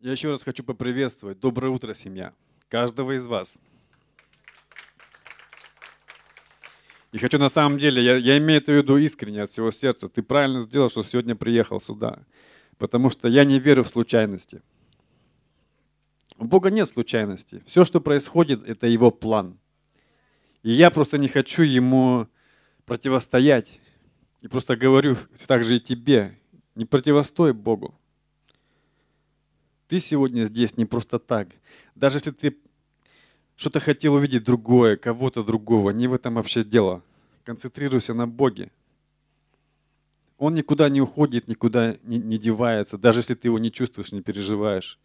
Я еще раз хочу поприветствовать. Доброе утро, семья. Каждого из вас. И хочу на самом деле, я, я имею это в виду искренне от всего сердца. Ты правильно сделал, что сегодня приехал сюда. Потому что я не верю в случайности. У Бога нет случайностей. Все, что происходит, это Его план. И я просто не хочу Ему противостоять. И просто говорю также и тебе, не противостой Богу. Ты сегодня здесь не просто так. Даже если ты что-то хотел увидеть другое, кого-то другого, не в этом вообще дело. Концентрируйся на Боге. Он никуда не уходит, никуда не, не девается, даже если ты его не чувствуешь, не переживаешь.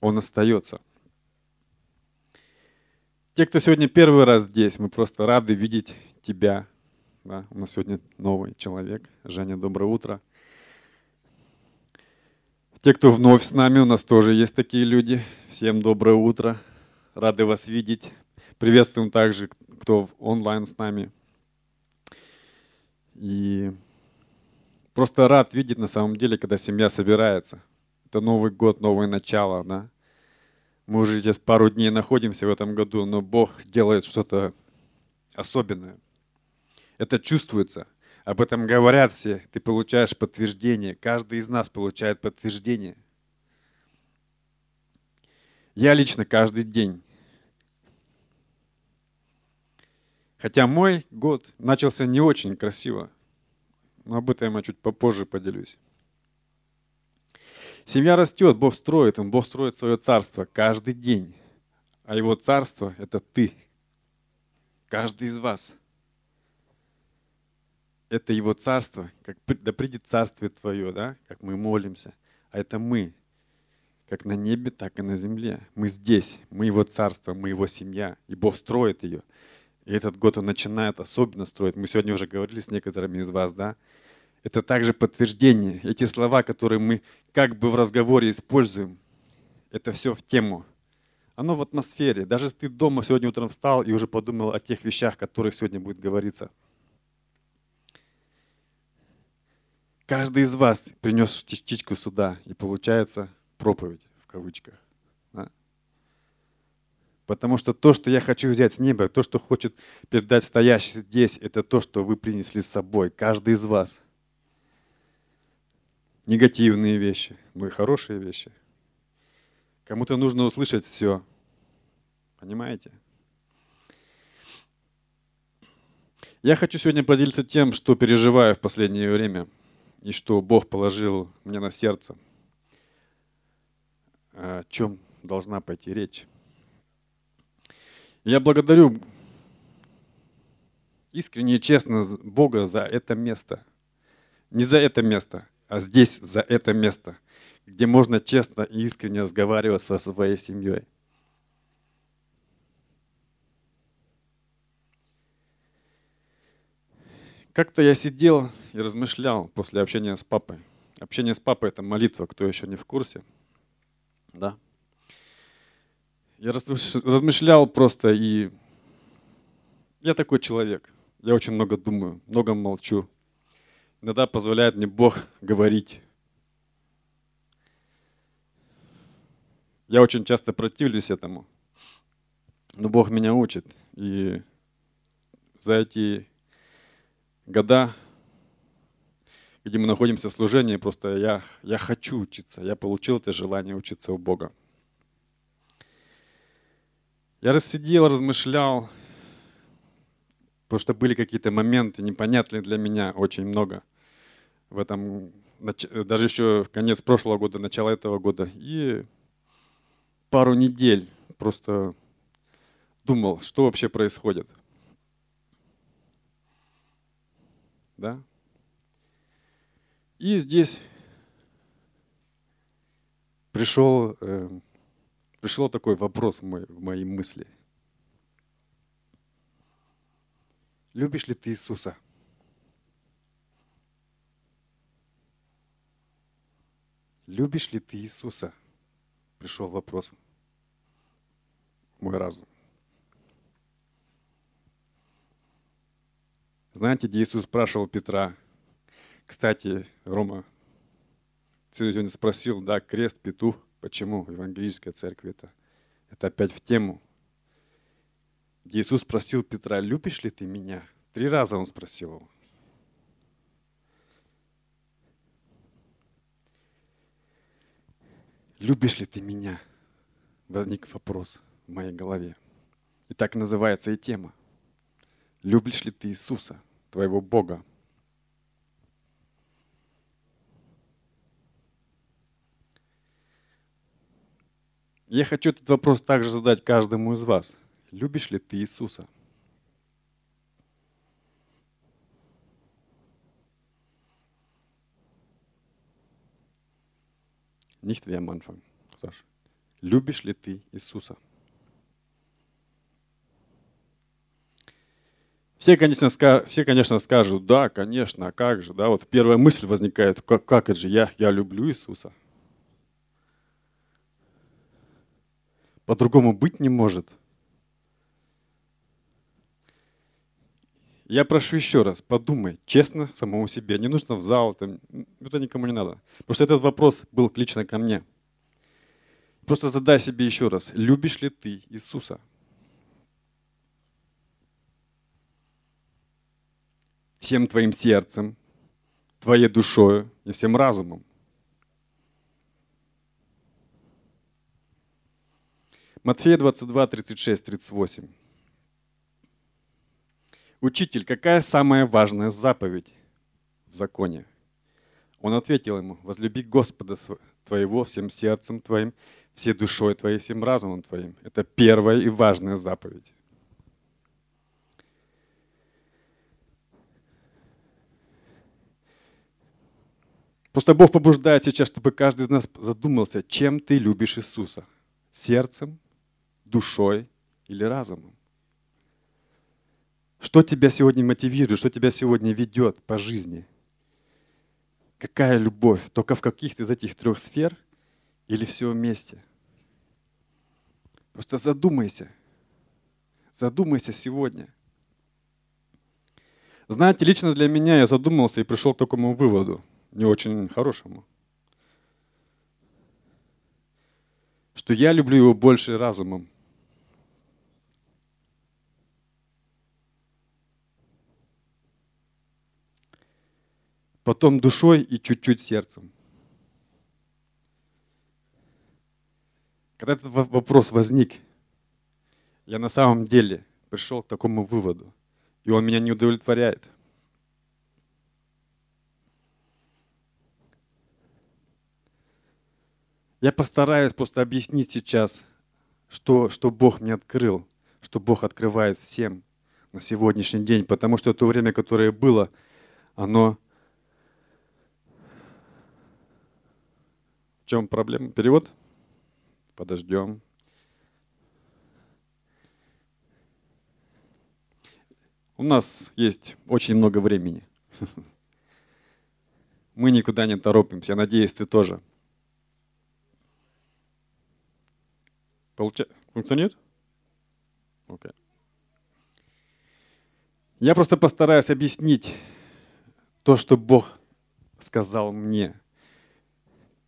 Он остается. Те, кто сегодня первый раз здесь, мы просто рады видеть тебя. Да, у нас сегодня новый человек. Женя, доброе утро. Те, кто вновь с нами, у нас тоже есть такие люди. Всем доброе утро. Рады вас видеть. Приветствуем также, кто онлайн с нами. И просто рад видеть на самом деле, когда семья собирается. Это Новый год, новое начало, да. Мы уже здесь пару дней находимся в этом году, но Бог делает что-то особенное. Это чувствуется – об этом говорят все. Ты получаешь подтверждение. Каждый из нас получает подтверждение. Я лично каждый день. Хотя мой год начался не очень красиво. Но об этом я чуть попозже поделюсь. Семья растет, Бог строит, Он Бог строит свое царство каждый день. А Его царство – это ты. Каждый из вас – это Его царство, как да придет царствие Твое, да, как мы молимся. А это мы, как на небе, так и на земле. Мы здесь, мы Его царство, мы Его семья, и Бог строит ее. И этот год Он начинает особенно строить. Мы сегодня уже говорили с некоторыми из вас, да. Это также подтверждение. Эти слова, которые мы как бы в разговоре используем, это все в тему. Оно в атмосфере. Даже ты дома сегодня утром встал и уже подумал о тех вещах, о которых сегодня будет говориться – Каждый из вас принес частичку сюда, и получается проповедь в кавычках. Да? Потому что то, что я хочу взять с неба, то, что хочет передать стоящий здесь, это то, что вы принесли с собой, каждый из вас. Негативные вещи, но и хорошие вещи. Кому-то нужно услышать все. Понимаете? Я хочу сегодня поделиться тем, что переживаю в последнее время – и что Бог положил мне на сердце, о чем должна пойти речь. Я благодарю искренне и честно Бога за это место. Не за это место, а здесь, за это место, где можно честно и искренне разговаривать со своей семьей. Как-то я сидел и размышлял после общения с папой. Общение с папой – это молитва, кто еще не в курсе. Да. Я размышлял просто, и я такой человек. Я очень много думаю, много молчу. Иногда позволяет мне Бог говорить. Я очень часто противлюсь этому. Но Бог меня учит. И за эти года, где мы находимся в служении, просто я, я хочу учиться, я получил это желание учиться у Бога. Я рассидел, размышлял, потому что были какие-то моменты непонятные для меня очень много в этом, даже еще конец прошлого года, начало этого года. И пару недель просто думал, что вообще происходит. Да? И здесь пришел, э, пришел такой вопрос в, мой, в мои мысли. Любишь ли ты Иисуса? Любишь ли ты Иисуса? Пришел вопрос мой разум. Знаете, где Иисус спрашивал Петра, кстати, Рома, сегодня спросил, да, крест, петух, почему в евангелической церкви это? Это опять в тему. Где Иисус спросил Петра, любишь ли ты меня? Три раза он спросил его. Любишь ли ты меня? Возник вопрос в моей голове. И так называется и тема. Любишь ли ты Иисуса, твоего Бога? Я хочу этот вопрос также задать каждому из вас. Любишь ли ты Иисуса? Nicht wie am Anfang, Саша. Любишь ли ты Иисуса? Все, конечно, все, конечно, скажут, да, конечно, а как же, да, вот первая мысль возникает, как, как это же я, я люблю Иисуса. По-другому быть не может. Я прошу еще раз, подумай честно самому себе. Не нужно в зал, там, это никому не надо. Потому что этот вопрос был лично ко мне. Просто задай себе еще раз, любишь ли ты Иисуса? Всем твоим сердцем, твоей душой и всем разумом. Матфея 22, 36, 38. Учитель, какая самая важная заповедь в законе? Он ответил ему, возлюби Господа твоего всем сердцем твоим, всей душой твоей, всем разумом твоим. Это первая и важная заповедь. Просто Бог побуждает сейчас, чтобы каждый из нас задумался, чем ты любишь Иисуса. Сердцем, душой или разумом. Что тебя сегодня мотивирует, что тебя сегодня ведет по жизни? Какая любовь? Только в каких-то из этих трех сфер или все вместе? Просто задумайся. Задумайся сегодня. Знаете, лично для меня я задумался и пришел к такому выводу, не очень хорошему, что я люблю его больше разумом, потом душой и чуть-чуть сердцем. Когда этот вопрос возник, я на самом деле пришел к такому выводу, и он меня не удовлетворяет. Я постараюсь просто объяснить сейчас, что, что Бог мне открыл, что Бог открывает всем на сегодняшний день, потому что то время, которое было, оно чем проблема? Перевод? Подождем. У нас есть очень много времени. Мы никуда не торопимся. Я надеюсь, ты тоже. Получа... Функционирует? Okay. Я просто постараюсь объяснить то, что Бог сказал мне.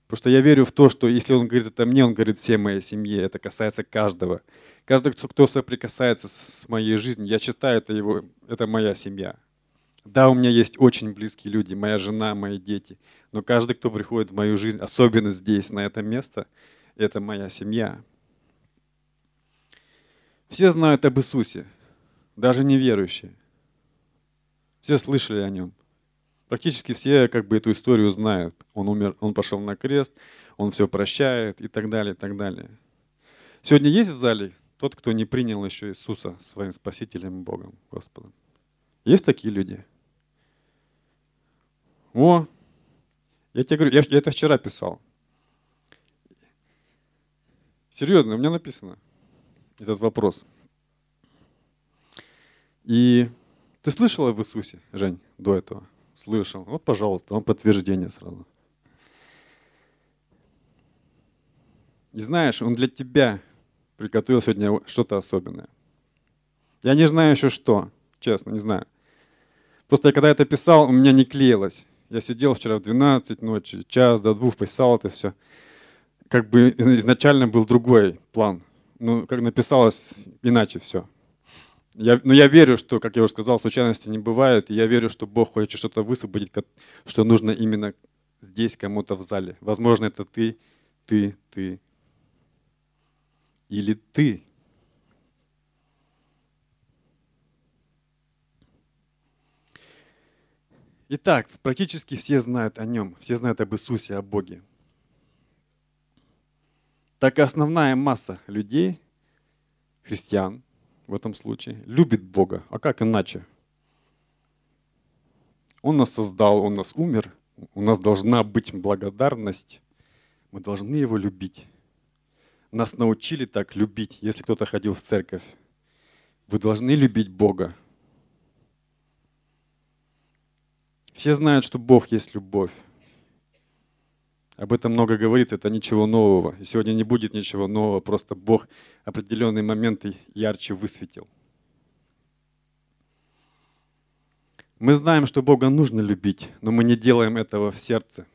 Потому что я верю в то, что если он говорит это мне, он говорит всей моей семье. Это касается каждого. Каждый, кто соприкасается с моей жизнью, я считаю, это, его, это моя семья. Да, у меня есть очень близкие люди, моя жена, мои дети. Но каждый, кто приходит в мою жизнь, особенно здесь, на это место, это моя семья. Все знают об Иисусе, даже неверующие. Все слышали о нем. Практически все как бы эту историю знают. Он умер, он пошел на крест, он все прощает и так далее, и так далее. Сегодня есть в зале тот, кто не принял еще Иисуса своим Спасителем Богом, Господом? Есть такие люди? О, я тебе говорю, я, я это вчера писал. Серьезно, у меня написано этот вопрос. И ты слышал об Иисусе, Жень, до этого? Слышал. Вот, пожалуйста, вам подтверждение сразу. И знаешь, он для тебя приготовил сегодня что-то особенное. Я не знаю еще что, честно, не знаю. Просто я когда это писал, у меня не клеилось. Я сидел вчера в 12 ночи, час до двух писал это все. Как бы изначально был другой план. Ну, как написалось, иначе все. Я, но я верю, что, как я уже сказал, случайности не бывает. И я верю, что Бог хочет что-то высвободить, что нужно именно здесь кому-то в зале. Возможно, это ты, ты, ты. Или ты. Итак, практически все знают о нем, все знают об Иисусе, о Боге. Так и основная масса людей, христиан в этом случае, любит Бога. А как иначе? Он нас создал, Он нас умер, у нас должна быть благодарность, мы должны Его любить. Нас научили так любить, если кто-то ходил в церковь. Вы должны любить Бога. Все знают, что Бог есть любовь. Об этом много говорится, это ничего нового. И сегодня не будет ничего нового, просто Бог определенные моменты ярче высветил. Мы знаем, что Бога нужно любить, но мы не делаем этого в сердце.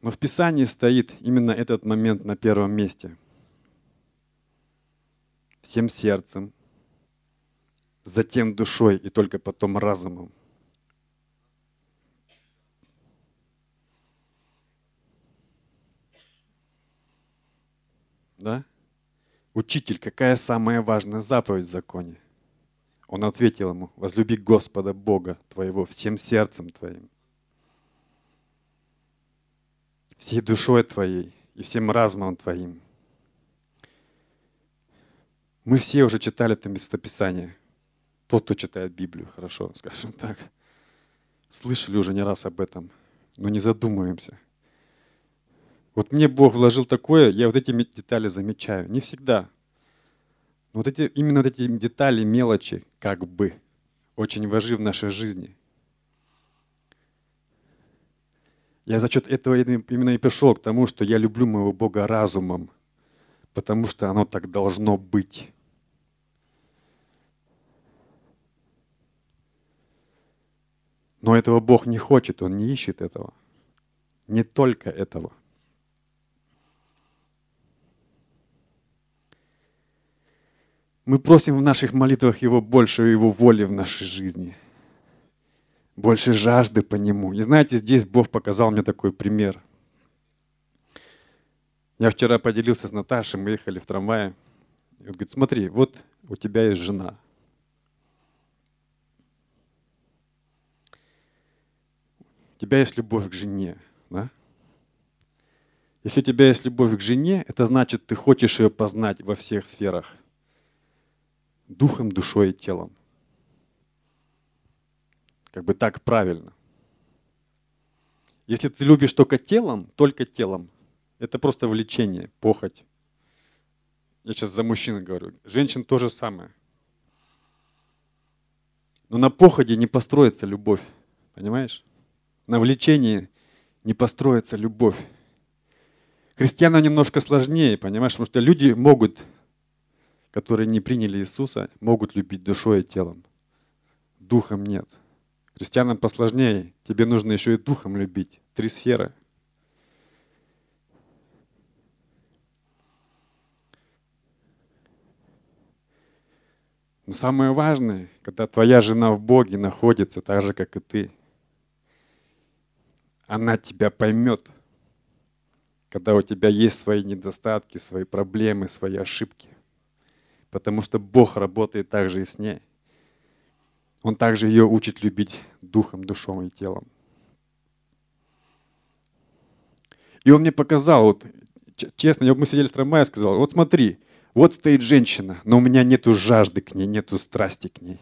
Но в Писании стоит именно этот момент на первом месте – всем сердцем, затем душой и только потом разумом. Да? Учитель, какая самая важная заповедь в законе? Он ответил ему, возлюби Господа Бога твоего всем сердцем твоим, всей душой твоей и всем разумом твоим – мы все уже читали это местописание. Тот, кто читает Библию, хорошо, скажем так. Слышали уже не раз об этом, но не задумываемся. Вот мне Бог вложил такое, я вот эти детали замечаю. Не всегда. Но вот эти, именно вот эти детали, мелочи, как бы, очень важны в нашей жизни. Я за счет этого именно и пришел к тому, что я люблю моего Бога разумом – потому что оно так должно быть. Но этого Бог не хочет, Он не ищет этого. Не только этого. Мы просим в наших молитвах Его больше Его воли в нашей жизни. Больше жажды по Нему. И знаете, здесь Бог показал мне такой пример – я вчера поделился с Наташей, мы ехали в трамвае. И он говорит, смотри, вот у тебя есть жена. Тебя есть любовь к жене. Да? Если у тебя есть любовь к жене, это значит, ты хочешь ее познать во всех сферах. Духом, душой и телом. Как бы так правильно. Если ты любишь только телом, только телом, это просто влечение, похоть. Я сейчас за мужчин говорю. Женщин то же самое. Но на походе не построится любовь. Понимаешь? На влечении не построится любовь. Христианам немножко сложнее, понимаешь? Потому что люди могут, которые не приняли Иисуса, могут любить душой и телом. Духом нет. Христианам посложнее. Тебе нужно еще и духом любить. Три сферы – Но самое важное, когда твоя жена в Боге находится так же, как и ты, она тебя поймет, когда у тебя есть свои недостатки, свои проблемы, свои ошибки. Потому что Бог работает также и с ней. Он также ее учит любить духом, душом и телом. И он мне показал, вот, честно, мы сидели в трамвае, сказал, вот смотри, вот стоит женщина, но у меня нету жажды к ней, нету страсти к ней.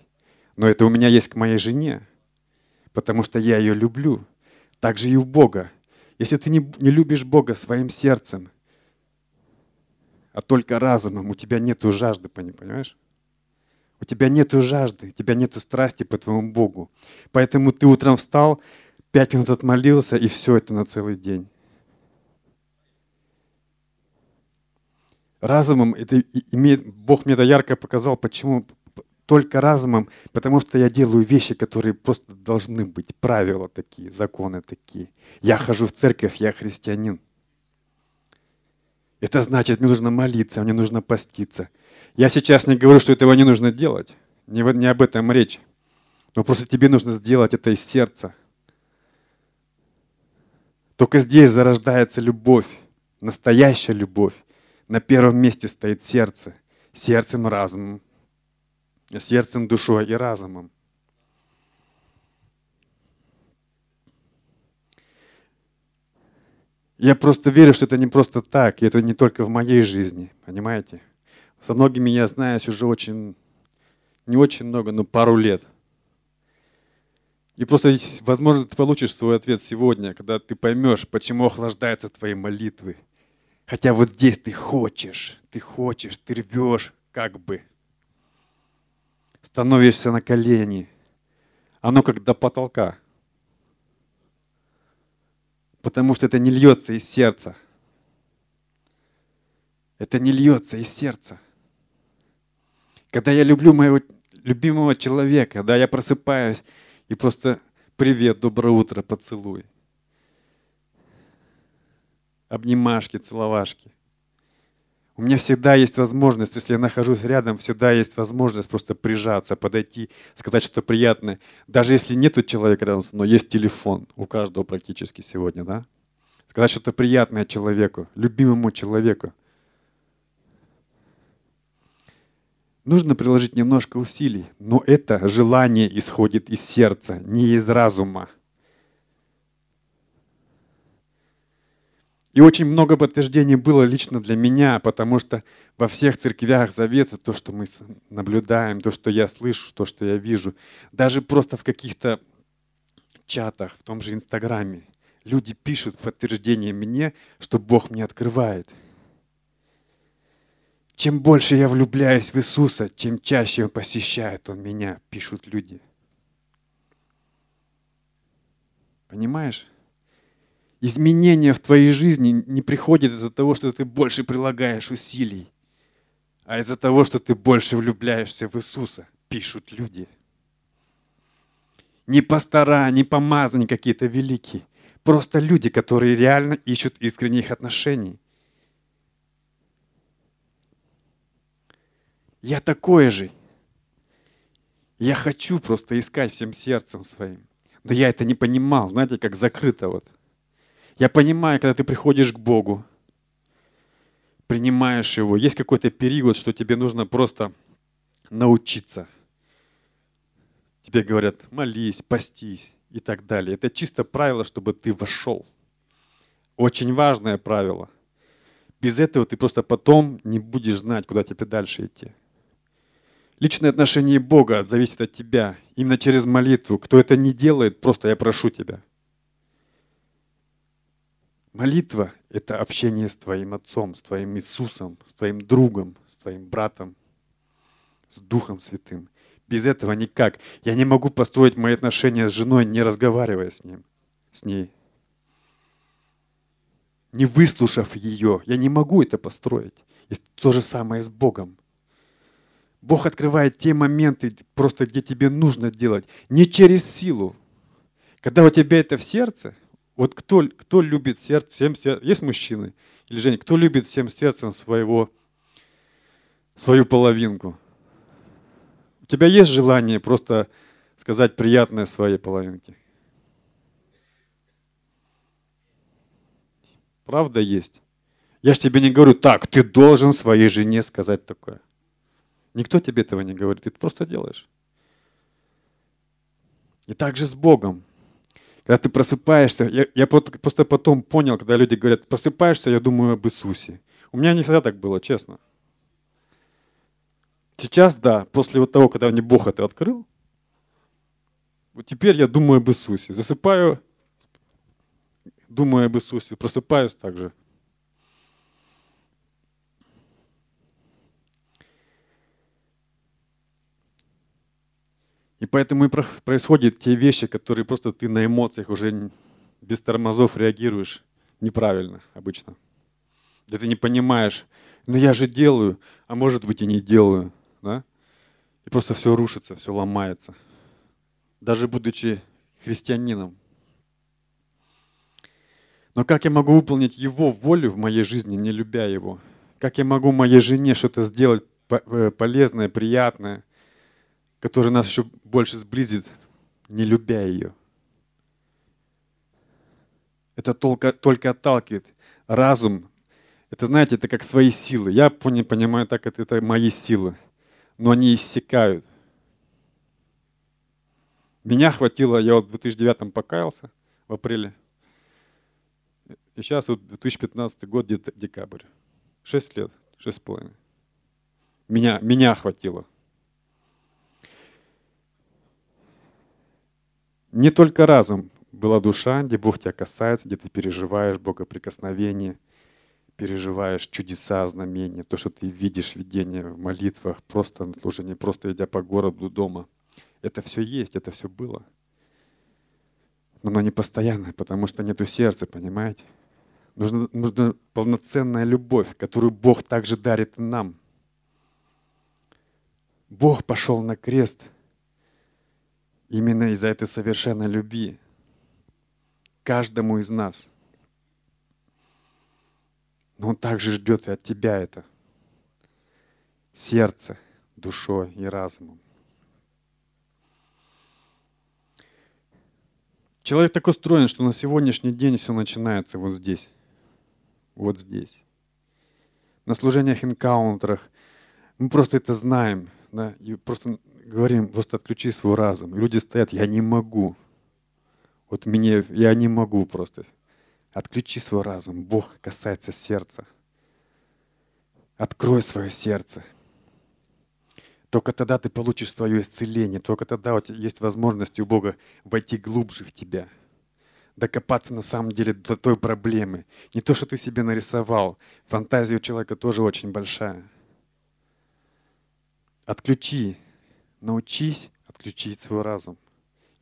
Но это у меня есть к моей жене, потому что я ее люблю. Так же и у Бога. Если ты не, не любишь Бога своим сердцем, а только разумом, у тебя нету жажды понимаешь? У тебя нету жажды, у тебя нету страсти по твоему Богу. Поэтому ты утром встал, пять минут отмолился, и все это на целый день. разумом это имеет, Бог мне это ярко показал, почему, только разумом, потому что я делаю вещи, которые просто должны быть. Правила такие, законы такие. Я хожу в церковь, я христианин. Это значит, мне нужно молиться, мне нужно поститься. Я сейчас не говорю, что этого не нужно делать. Не, не об этом речь. Но просто тебе нужно сделать это из сердца. Только здесь зарождается любовь, настоящая любовь. На первом месте стоит сердце. Сердцем, разумом. Сердцем, душой и разумом. Я просто верю, что это не просто так, и это не только в моей жизни, понимаете? Со многими я знаю уже очень, не очень много, но пару лет. И просто, возможно, ты получишь свой ответ сегодня, когда ты поймешь, почему охлаждаются твои молитвы. Хотя вот здесь ты хочешь, ты хочешь, ты рвешь, как бы. Становишься на колени. Оно как до потолка потому что это не льется из сердца. Это не льется из сердца. Когда я люблю моего любимого человека, когда я просыпаюсь и просто привет, доброе утро, поцелуй. Обнимашки, целовашки. У меня всегда есть возможность, если я нахожусь рядом, всегда есть возможность просто прижаться, подойти, сказать что-то приятное. Даже если нет человека рядом со мной, есть телефон. У каждого практически сегодня, да? Сказать что-то приятное человеку, любимому человеку. Нужно приложить немножко усилий, но это желание исходит из сердца, не из разума. И очень много подтверждений было лично для меня, потому что во всех церквях Завета то, что мы наблюдаем, то, что я слышу, то, что я вижу, даже просто в каких-то чатах, в том же Инстаграме, люди пишут подтверждение мне, что Бог мне открывает. Чем больше я влюбляюсь в Иисуса, чем чаще Он посещает Он меня, пишут люди. Понимаешь? Изменения в твоей жизни не приходят из-за того, что ты больше прилагаешь усилий, а из-за того, что ты больше влюбляешься в Иисуса, пишут люди. Не пастора, не помазания какие-то великие. Просто люди, которые реально ищут искренних отношений. Я такой же. Я хочу просто искать всем сердцем своим. Но я это не понимал, знаете, как закрыто вот – я понимаю, когда ты приходишь к Богу, принимаешь Его, есть какой-то период, что тебе нужно просто научиться. Тебе говорят, молись, постись и так далее. Это чисто правило, чтобы ты вошел. Очень важное правило. Без этого ты просто потом не будешь знать, куда тебе дальше идти. Личное отношение Бога зависит от тебя. Именно через молитву. Кто это не делает, просто я прошу тебя – Молитва — это общение с твоим Отцом, с твоим Иисусом, с твоим другом, с твоим братом, с Духом Святым. Без этого никак. Я не могу построить мои отношения с женой, не разговаривая с ним, с ней. Не выслушав ее, я не могу это построить. И то же самое с Богом. Бог открывает те моменты, просто где тебе нужно делать, не через силу. Когда у тебя это в сердце, вот кто, кто любит сердце, всем сердцем, есть мужчины или Женя, кто любит всем сердцем своего, свою половинку? У тебя есть желание просто сказать приятное своей половинке? Правда есть? Я же тебе не говорю, так, ты должен своей жене сказать такое. Никто тебе этого не говорит, ты это просто делаешь. И так же с Богом. Когда ты просыпаешься, я, я просто потом понял, когда люди говорят, просыпаешься, я думаю об Иисусе. У меня не всегда так было, честно. Сейчас, да, после вот того, когда мне Бог это открыл, вот теперь я думаю об Иисусе. Засыпаю, думаю об Иисусе, просыпаюсь также. И поэтому и происходят те вещи, которые просто ты на эмоциях уже без тормозов реагируешь неправильно обычно. Где ты не понимаешь, ну я же делаю, а может быть и не делаю. Да? И просто все рушится, все ломается. Даже будучи христианином. Но как я могу выполнить Его волю в моей жизни, не любя Его? Как я могу моей жене что-то сделать э, полезное, приятное, которое нас еще больше сблизит, не любя ее? Это только, только отталкивает. Разум, это, знаете, это как свои силы. Я понимаю так, это, это мои силы. Но они иссякают. Меня хватило, я вот в 2009 покаялся в апреле. И сейчас вот 2015 год, декабрь. Шесть лет, шесть с половиной. Меня, меня хватило. Не только разум была душа, где Бог тебя касается, где ты переживаешь Богоприкосновение, переживаешь чудеса, знамения, то, что ты видишь видение в молитвах, просто на служении, просто идя по городу, дома. Это все есть, это все было. Но оно не постоянное, потому что нету сердца, понимаете? Нужна, нужна полноценная любовь, которую Бог также дарит нам. Бог пошел на крест именно из-за этой совершенной любви каждому из нас. Но Он также ждет и от тебя это. Сердце, душой и разумом. Человек так устроен, что на сегодняшний день все начинается вот здесь вот здесь. На служениях, энкаунтерах мы просто это знаем, да, и просто говорим, просто отключи свой разум. люди стоят, я не могу. Вот мне, я не могу просто. Отключи свой разум. Бог касается сердца. Открой свое сердце. Только тогда ты получишь свое исцеление. Только тогда у тебя есть возможность у Бога войти глубже в тебя – докопаться на самом деле до той проблемы. Не то, что ты себе нарисовал. Фантазия у человека тоже очень большая. Отключи, научись отключить свой разум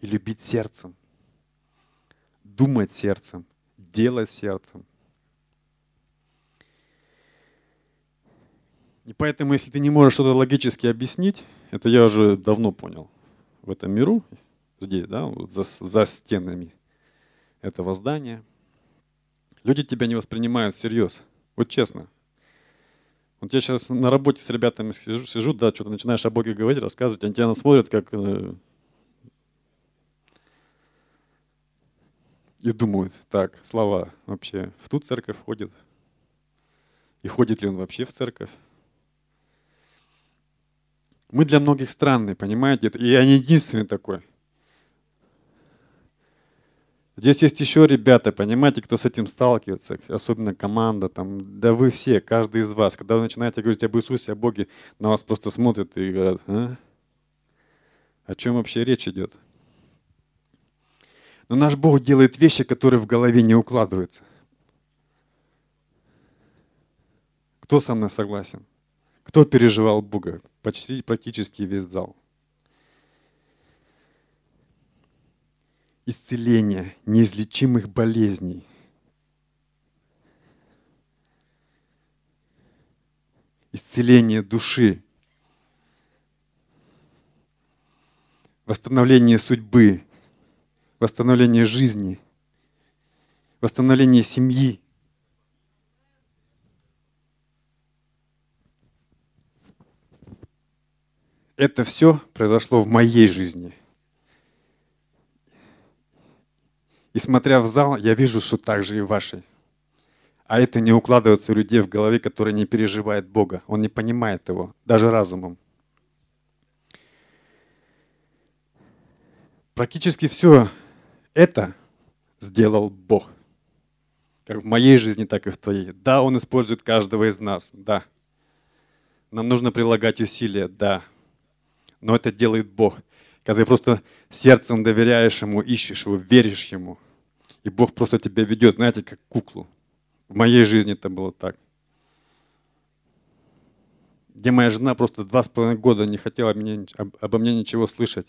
и любить сердцем. Думать сердцем, делать сердцем. И поэтому, если ты не можешь что-то логически объяснить, это я уже давно понял в этом миру, здесь, да, вот за, за стенами, этого здания. Люди тебя не воспринимают всерьез. Вот честно. Вот я сейчас на работе с ребятами сижу, сижу да, что-то начинаешь о Боге говорить, рассказывать, они тебя смотрят как... Э, и думают, так, слова вообще в ту церковь ходит? И ходит ли он вообще в церковь? Мы для многих странные, понимаете? И я не единственный такой. Здесь есть еще ребята, понимаете, кто с этим сталкивается, особенно команда, там, да вы все, каждый из вас. Когда вы начинаете говорить об Иисусе, о Боге, на вас просто смотрят и говорят, а? О чем вообще речь идет? Но наш Бог делает вещи, которые в голове не укладываются. Кто со мной согласен? Кто переживал Бога? Почти практически весь зал. Исцеления неизлечимых болезней. Исцеление души. Восстановление судьбы. Восстановление жизни. Восстановление семьи. Это все произошло в моей жизни – И смотря в зал, я вижу, что так же и вашей. А это не укладывается у людей в голове, которые не переживают Бога. Он не понимает его, даже разумом. Практически все это сделал Бог. Как в моей жизни, так и в твоей. Да, Он использует каждого из нас, да. Нам нужно прилагать усилия, да. Но это делает Бог. Когда ты просто сердцем доверяешь Ему, ищешь Его, веришь Ему – и Бог просто тебя ведет, знаете, как куклу. В моей жизни это было так. Где моя жена просто два с половиной года не хотела меня, обо мне ничего слышать.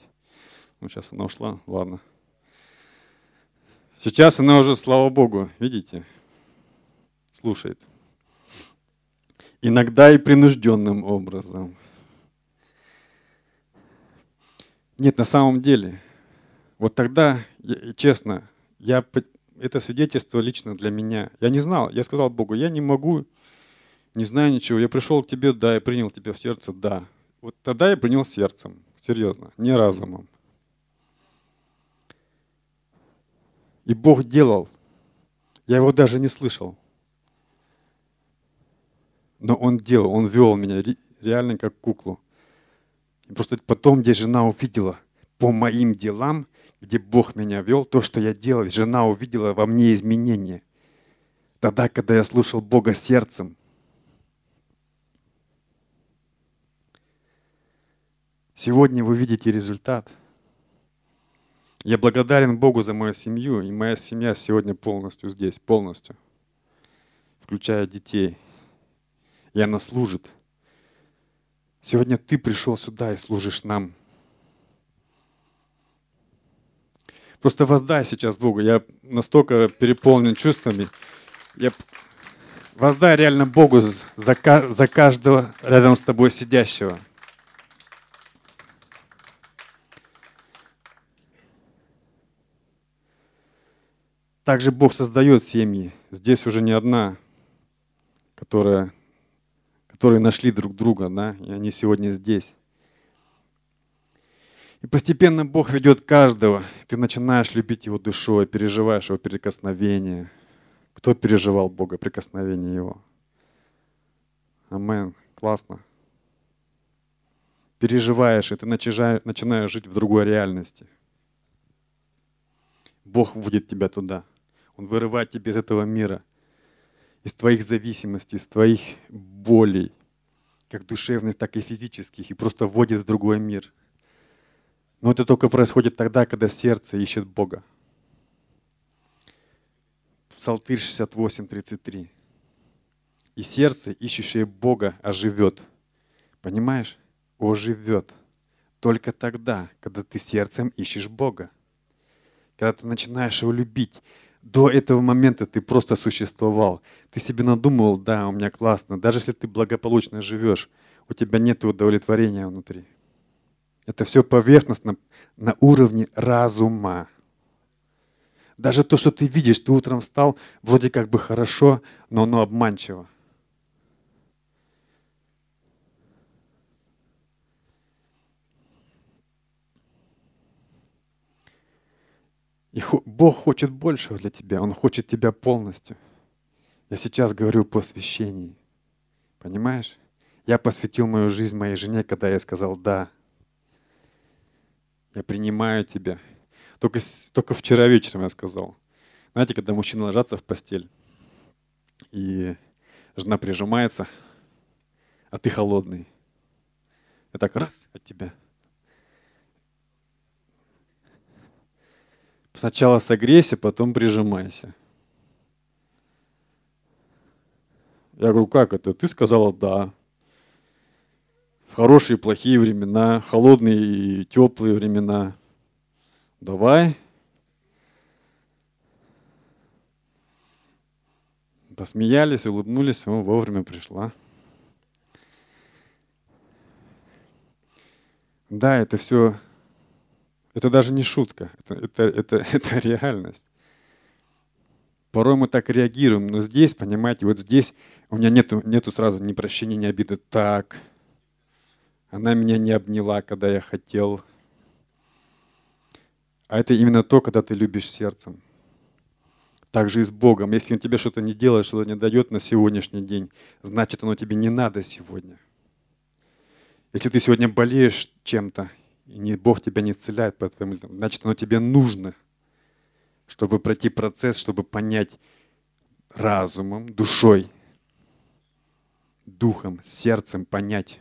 Ну, сейчас она ушла, ладно. Сейчас она уже, слава Богу, видите, слушает. Иногда и принужденным образом. Нет, на самом деле, вот тогда, честно, я, это свидетельство лично для меня. Я не знал, я сказал Богу, я не могу, не знаю ничего. Я пришел к тебе, да, я принял тебя в сердце, да. Вот тогда я принял сердцем, серьезно, не разумом. И Бог делал. Я его даже не слышал. Но Он делал, Он вел меня реально как куклу. И просто потом, где жена увидела по моим делам, где Бог меня вел, то, что я делал, жена увидела во мне изменения. Тогда, когда я слушал Бога сердцем, Сегодня вы видите результат. Я благодарен Богу за мою семью, и моя семья сегодня полностью здесь, полностью, включая детей. И она служит. Сегодня ты пришел сюда и служишь нам. Просто воздай сейчас Богу. Я настолько переполнен чувствами. Я воздай реально Богу за, за каждого рядом с тобой сидящего. Также Бог создает семьи. Здесь уже не одна, которая, которые нашли друг друга, да, и они сегодня здесь. И постепенно Бог ведет каждого. Ты начинаешь любить Его душой, переживаешь Его прикосновение. Кто переживал Бога, прикосновение Его? Амен. Классно. Переживаешь, и ты начинаешь, жить в другой реальности. Бог вводит тебя туда. Он вырывает тебя из этого мира, из твоих зависимостей, из твоих болей, как душевных, так и физических, и просто вводит в другой мир. Но это только происходит тогда, когда сердце ищет Бога. Псалтырь 68, 33. И сердце, ищущее Бога, оживет. Понимаешь? Оживет. Только тогда, когда ты сердцем ищешь Бога. Когда ты начинаешь его любить, до этого момента ты просто существовал. Ты себе надумывал, да, у меня классно. Даже если ты благополучно живешь, у тебя нет удовлетворения внутри. Это все поверхностно, на уровне разума. Даже то, что ты видишь, ты утром встал, вроде как бы хорошо, но оно обманчиво. И Бог хочет большего для тебя. Он хочет тебя полностью. Я сейчас говорю по посвящении. Понимаешь? Я посвятил мою жизнь моей жене, когда я сказал «да». Я принимаю тебя. Только, только вчера вечером я сказал. Знаете, когда мужчина ложатся в постель, и жена прижимается, а ты холодный. И так раз от тебя – Сначала согрейся, потом прижимайся. Я говорю, как это? Ты сказала да. Хорошие и плохие времена, холодные и теплые времена. Давай. Посмеялись, улыбнулись, о, вовремя пришла. Да, это все это даже не шутка, это, это, это, это реальность. Порой мы так реагируем, но здесь, понимаете, вот здесь у меня нету, нету сразу ни прощения, ни обиды. Так, она меня не обняла, когда я хотел. А это именно то, когда ты любишь сердцем. Так же и с Богом. Если он тебе что-то не делает, что-то не дает на сегодняшний день, значит, оно тебе не надо сегодня. Если ты сегодня болеешь чем-то, и Бог тебя не исцеляет по твоим молитвам, значит, оно тебе нужно, чтобы пройти процесс, чтобы понять разумом, душой, духом, сердцем понять.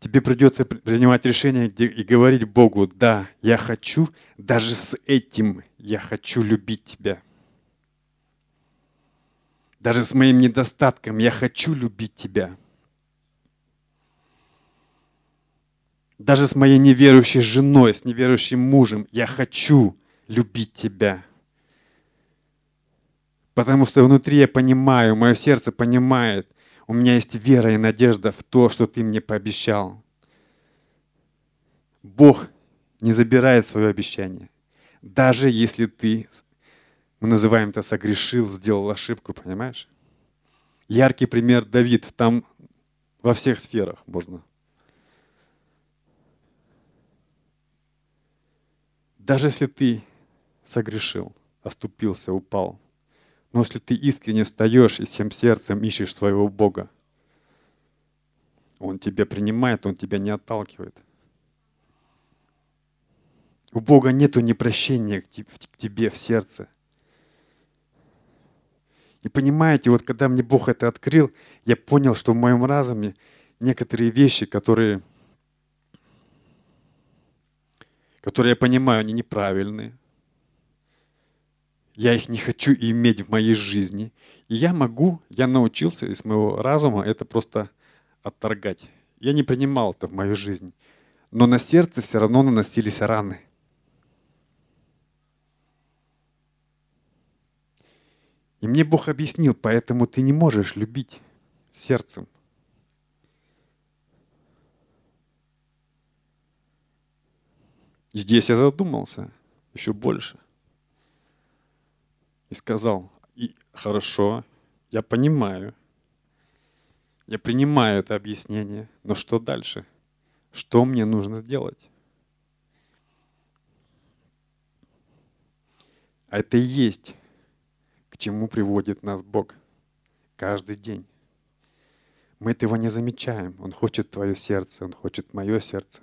Тебе придется принимать решение и говорить Богу, да, я хочу, даже с этим я хочу любить Тебя. Даже с моим недостатком я хочу любить Тебя. даже с моей неверующей женой, с неверующим мужем, я хочу любить тебя. Потому что внутри я понимаю, мое сердце понимает, у меня есть вера и надежда в то, что ты мне пообещал. Бог не забирает свое обещание. Даже если ты, мы называем это согрешил, сделал ошибку, понимаешь? Яркий пример Давид, там во всех сферах можно. Даже если ты согрешил, оступился, упал, но если ты искренне встаешь и всем сердцем ищешь своего Бога, Он тебя принимает, Он тебя не отталкивает – у Бога нету непрощения к тебе в сердце. И понимаете, вот когда мне Бог это открыл, я понял, что в моем разуме некоторые вещи, которые, которые я понимаю, они неправильные. Я их не хочу иметь в моей жизни. И я могу, я научился из моего разума это просто отторгать. Я не принимал это в мою жизнь. Но на сердце все равно наносились раны – И мне Бог объяснил, поэтому ты не можешь любить сердцем. Здесь я задумался еще больше. И сказал, и хорошо, я понимаю, я принимаю это объяснение, но что дальше? Что мне нужно делать? А это и есть чему приводит нас Бог каждый день. Мы этого не замечаем. Он хочет твое сердце, Он хочет мое сердце.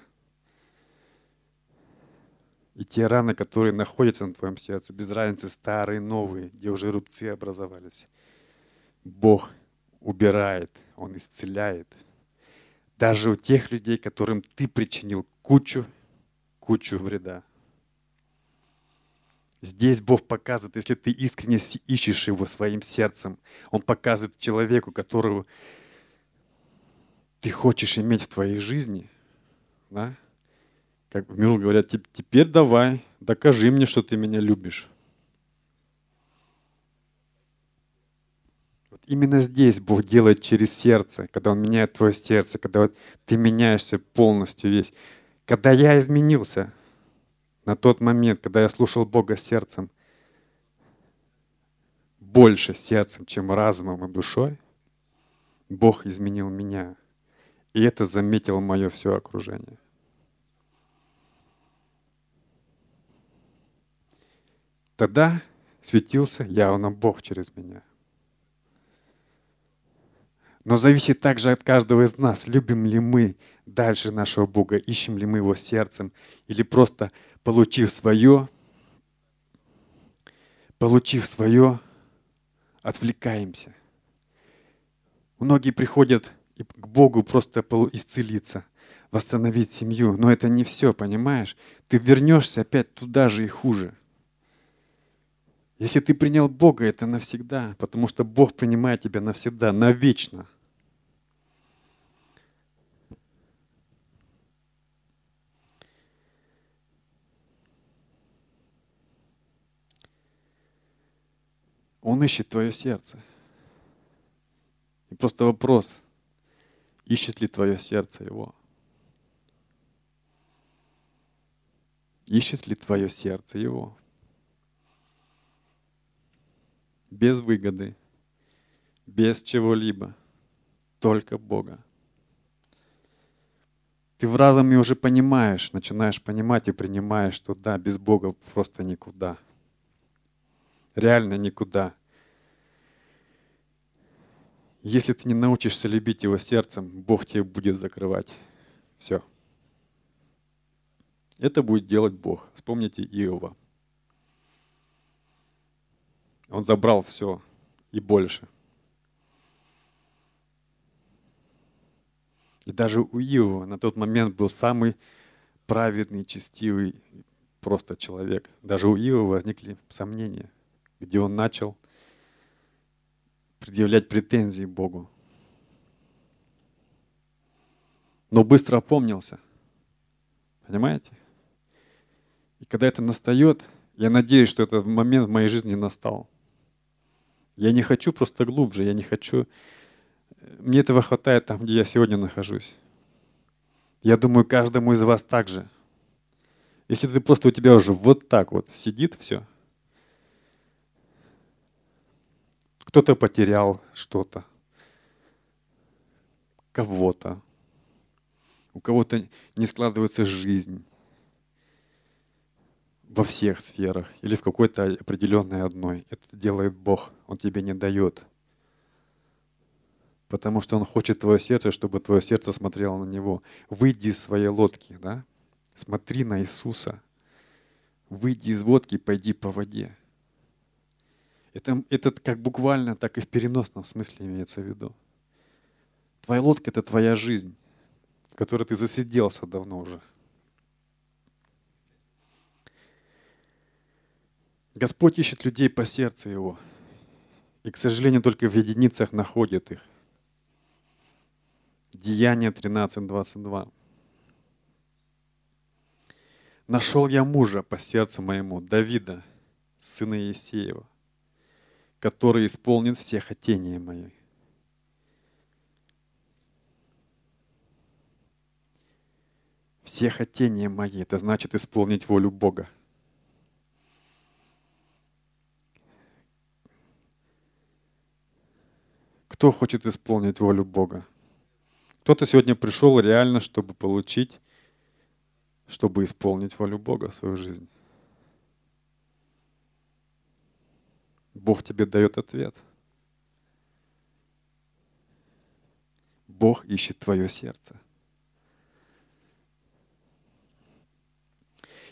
И те раны, которые находятся на твоем сердце, без разницы старые, новые, где уже рубцы образовались, Бог убирает, Он исцеляет. Даже у тех людей, которым ты причинил кучу, кучу вреда. Здесь Бог показывает, если ты искренне ищешь Его своим сердцем, Он показывает человеку, которого ты хочешь иметь в твоей жизни, да? Как в миру говорят, теперь давай, докажи мне, что ты меня любишь. Вот именно здесь Бог делает через сердце, когда Он меняет твое сердце, когда вот ты меняешься полностью весь. Когда я изменился, на тот момент, когда я слушал Бога сердцем, больше сердцем, чем разумом и душой, Бог изменил меня. И это заметило мое все окружение. Тогда светился явно Бог через меня. Но зависит также от каждого из нас, любим ли мы дальше нашего Бога, ищем ли мы Его сердцем, или просто получив свое, получив свое, отвлекаемся. Многие приходят к Богу просто исцелиться, восстановить семью, но это не все, понимаешь? Ты вернешься опять туда же и хуже. Если ты принял Бога, это навсегда, потому что Бог принимает тебя навсегда, навечно – Он ищет твое сердце. И просто вопрос, ищет ли твое сердце его? Ищет ли твое сердце его? Без выгоды, без чего-либо, только Бога. Ты в разуме уже понимаешь, начинаешь понимать и принимаешь, что да, без Бога просто никуда – реально никуда. Если ты не научишься любить его сердцем, Бог тебе будет закрывать все. Это будет делать Бог. Вспомните Иова. Он забрал все и больше. И даже у Иова на тот момент был самый праведный, честивый просто человек. Даже у Иова возникли сомнения где он начал предъявлять претензии Богу. Но быстро опомнился. Понимаете? И когда это настает, я надеюсь, что этот момент в моей жизни настал. Я не хочу просто глубже, я не хочу... Мне этого хватает там, где я сегодня нахожусь. Я думаю, каждому из вас также. Если ты просто у тебя уже вот так вот сидит все, кто-то потерял что-то, кого-то, у кого-то не складывается жизнь во всех сферах или в какой-то определенной одной. Это делает Бог, Он тебе не дает. Потому что Он хочет твое сердце, чтобы твое сердце смотрело на Него. Выйди из своей лодки, да? Смотри на Иисуса. Выйди из лодки, пойди по воде. Это, это как буквально, так и в переносном смысле имеется в виду. Твоя лодка — это твоя жизнь, в которой ты засиделся давно уже. Господь ищет людей по сердцу Его. И, к сожалению, только в единицах находит их. Деяние 13.22. Нашел я мужа по сердцу моему, Давида, сына Есеева, который исполнит все хотения мои. Все хотения мои, это значит исполнить волю Бога. Кто хочет исполнить волю Бога? Кто-то сегодня пришел реально, чтобы получить, чтобы исполнить волю Бога в свою жизнь. Бог тебе дает ответ. Бог ищет твое сердце.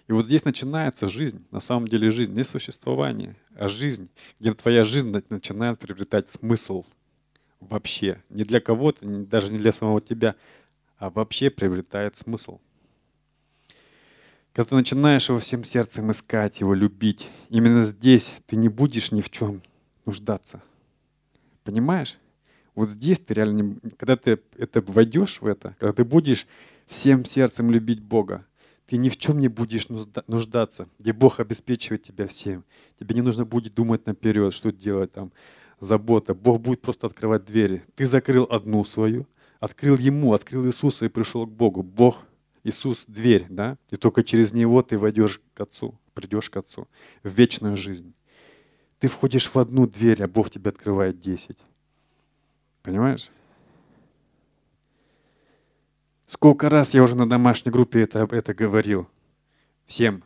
И вот здесь начинается жизнь, на самом деле жизнь, не существование, а жизнь, где твоя жизнь начинает приобретать смысл – вообще, не для кого-то, даже не для самого тебя, а вообще приобретает смысл. Когда ты начинаешь его всем сердцем искать, его любить, именно здесь ты не будешь ни в чем нуждаться. Понимаешь? Вот здесь ты реально, когда ты это войдешь в это, когда ты будешь всем сердцем любить Бога, ты ни в чем не будешь нуждаться, где Бог обеспечивает тебя всем. Тебе не нужно будет думать наперед, что делать там, забота. Бог будет просто открывать двери. Ты закрыл одну свою, открыл Ему, открыл Иисуса и пришел к Богу. Бог, Иисус — дверь, да? И только через Него ты войдешь к Отцу, придешь к Отцу в вечную жизнь. Ты входишь в одну дверь, а Бог тебе открывает десять. Понимаешь? Сколько раз я уже на домашней группе это, это говорил. Всем.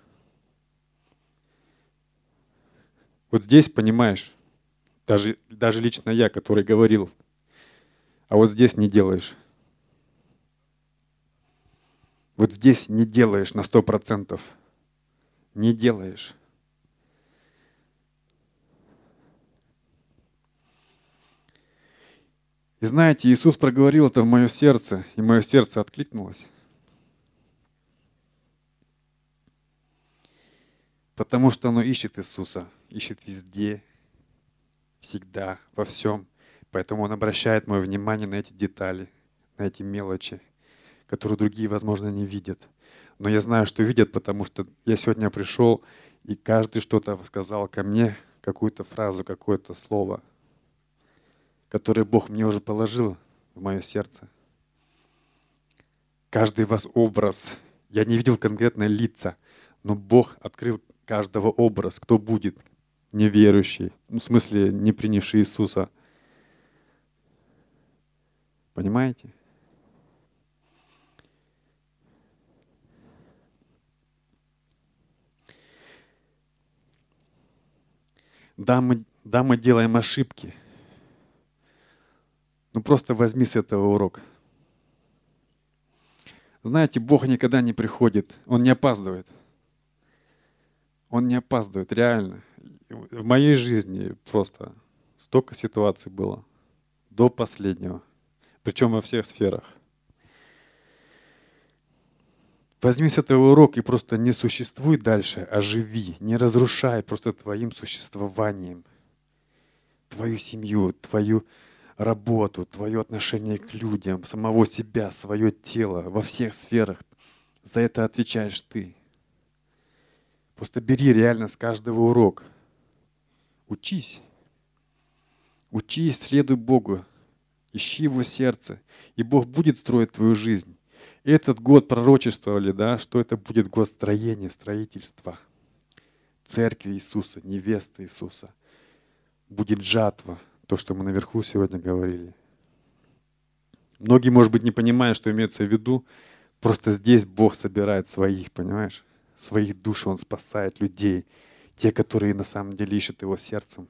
Вот здесь, понимаешь, даже, даже лично я, который говорил, а вот здесь не делаешь. Вот здесь не делаешь на сто процентов. Не делаешь. И знаете, Иисус проговорил это в мое сердце, и мое сердце откликнулось. Потому что оно ищет Иисуса, ищет везде, всегда, во всем. Поэтому Он обращает мое внимание на эти детали, на эти мелочи, которые другие, возможно, не видят. Но я знаю, что видят, потому что я сегодня пришел, и каждый что-то сказал ко мне, какую-то фразу, какое-то слово, которое Бог мне уже положил в мое сердце. Каждый вас образ. Я не видел конкретно лица, но Бог открыл каждого образ, кто будет, неверующий, в смысле не принявший Иисуса. Понимаете? Да, мы, да, мы делаем ошибки. Ну просто возьми с этого урок. Знаете, Бог никогда не приходит, Он не опаздывает. Он не опаздывает, реально в моей жизни просто столько ситуаций было до последнего, причем во всех сферах. Возьми с этого урок и просто не существуй дальше, а живи, не разрушай просто твоим существованием твою семью, твою работу, твое отношение к людям, самого себя, свое тело во всех сферах. За это отвечаешь ты. Просто бери реально с каждого урок – Учись. Учись, следуй Богу. Ищи Его сердце. И Бог будет строить твою жизнь. этот год пророчествовали, да, что это будет год строения, строительства церкви Иисуса, невесты Иисуса. Будет жатва, то, что мы наверху сегодня говорили. Многие, может быть, не понимают, что имеется в виду. Просто здесь Бог собирает своих, понимаешь? Своих душ Он спасает людей. Те, которые на самом деле ищут Его сердцем.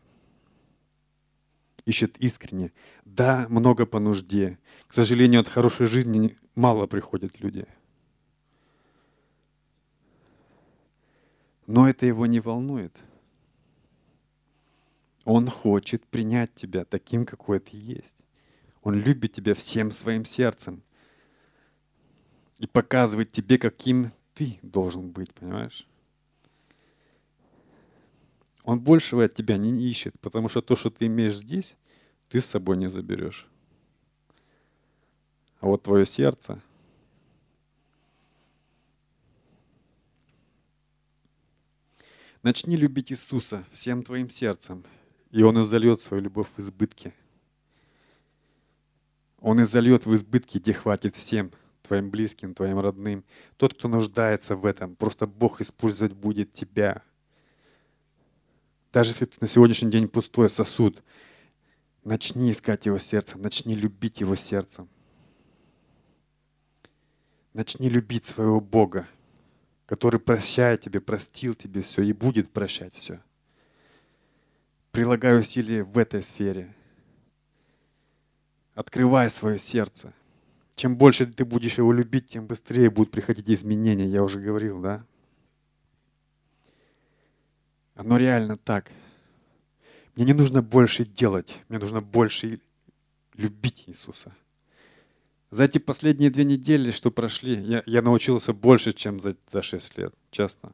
Ищут искренне. Да, много по нужде. К сожалению, от хорошей жизни мало приходят люди. Но это его не волнует. Он хочет принять тебя таким, какой ты есть. Он любит тебя всем своим сердцем. И показывает тебе, каким ты должен быть, понимаешь? Он большего от тебя не ищет, потому что то, что ты имеешь здесь, ты с собой не заберешь. А вот твое сердце, Начни любить Иисуса всем твоим сердцем, и Он изольет свою любовь в избытке. Он изольет в избытке, где хватит всем, твоим близким, твоим родным. Тот, кто нуждается в этом, просто Бог использовать будет тебя. Даже если ты на сегодняшний день пустой сосуд, начни искать Его сердцем, начни любить Его сердцем. Начни любить своего Бога, который прощает тебе, простил тебе все и будет прощать все. Прилагай усилия в этой сфере. Открывай свое сердце. Чем больше ты будешь его любить, тем быстрее будут приходить изменения. Я уже говорил, да? Оно реально так. Мне не нужно больше делать, мне нужно больше любить Иисуса. За эти последние две недели, что прошли, я, я научился больше, чем за, за шесть лет, честно.